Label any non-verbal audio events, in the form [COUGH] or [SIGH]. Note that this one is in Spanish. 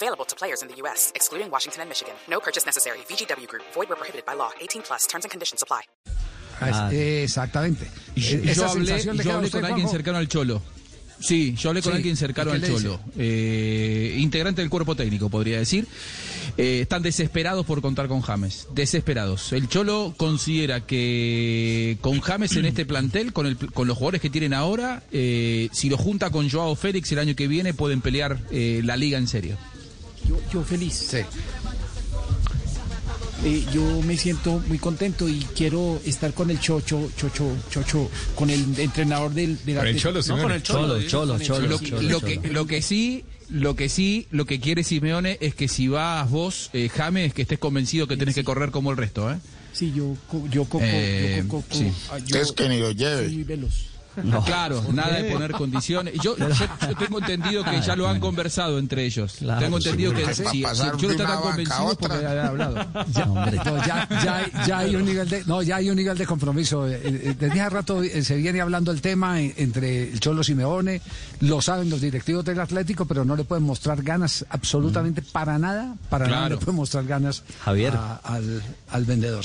Available to players in the U.S., excluding Washington and Michigan. No purchase necessary. VGW Group. Void where prohibited by law. 18 plus. Terms and conditions apply. Ah, Exactamente. Yo, Esa yo hablé, yo hablé usted, con alguien Juanjo. cercano al Cholo. Sí, yo hablé con Sí, alguien cercano ¿y al Cholo. Eh, integrante del cuerpo técnico, podría decir. Eh, están desesperados por contar con James. Desesperados. El Cholo considera que con James en este plantel, con, el, con los jugadores que tienen ahora, eh, si lo junta con Joao Félix el año que viene, pueden pelear eh, la liga en serio. Yo, yo feliz. Sí. Eh, yo me siento muy contento y quiero estar con el Chocho, Chocho, Chocho, con el entrenador del, del Con el. Cholo, No, con el Cholo. Cholo, Cholo, Lo, Cholo, lo Cholo. que, lo que sí, lo que sí, lo que quiere Simeone es que si vas vos, eh, James, que estés convencido que tenés que correr como el resto, ¿eh? Sí, yo, yo, coco, Eh, yo, coco, sí. ah, yo Es que ni lo soy lleve. muy veloz. Claro, nada de poner condiciones. Yo, yo, yo tengo entendido que ya lo han conversado entre ellos. tengo entendido que si, si pasar el Cholo de está tan convencido porque otra. ha hablado. [LAUGHS] No, ya, ya, ya hay un nivel de, no, ya hay un nivel de compromiso. Eh, eh, Desde hace rato eh, se viene hablando el tema entre el Cholo Simeone, lo saben los directivos del Atlético, pero no le pueden mostrar ganas absolutamente para nada, para nada Claro. le pueden mostrar ganas Javier. a- al, al vendedor.